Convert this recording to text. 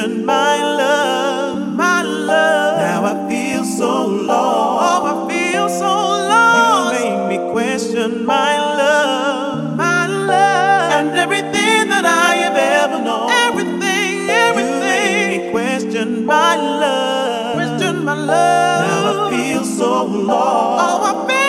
vision, my love, my love. Now I feel so lost. Oh, I feel so lost. You made me question my love, my love, and everything that I have ever known. Everything, everything. You made me question my love, question my love. Now I feel so lost. Oh, I feel.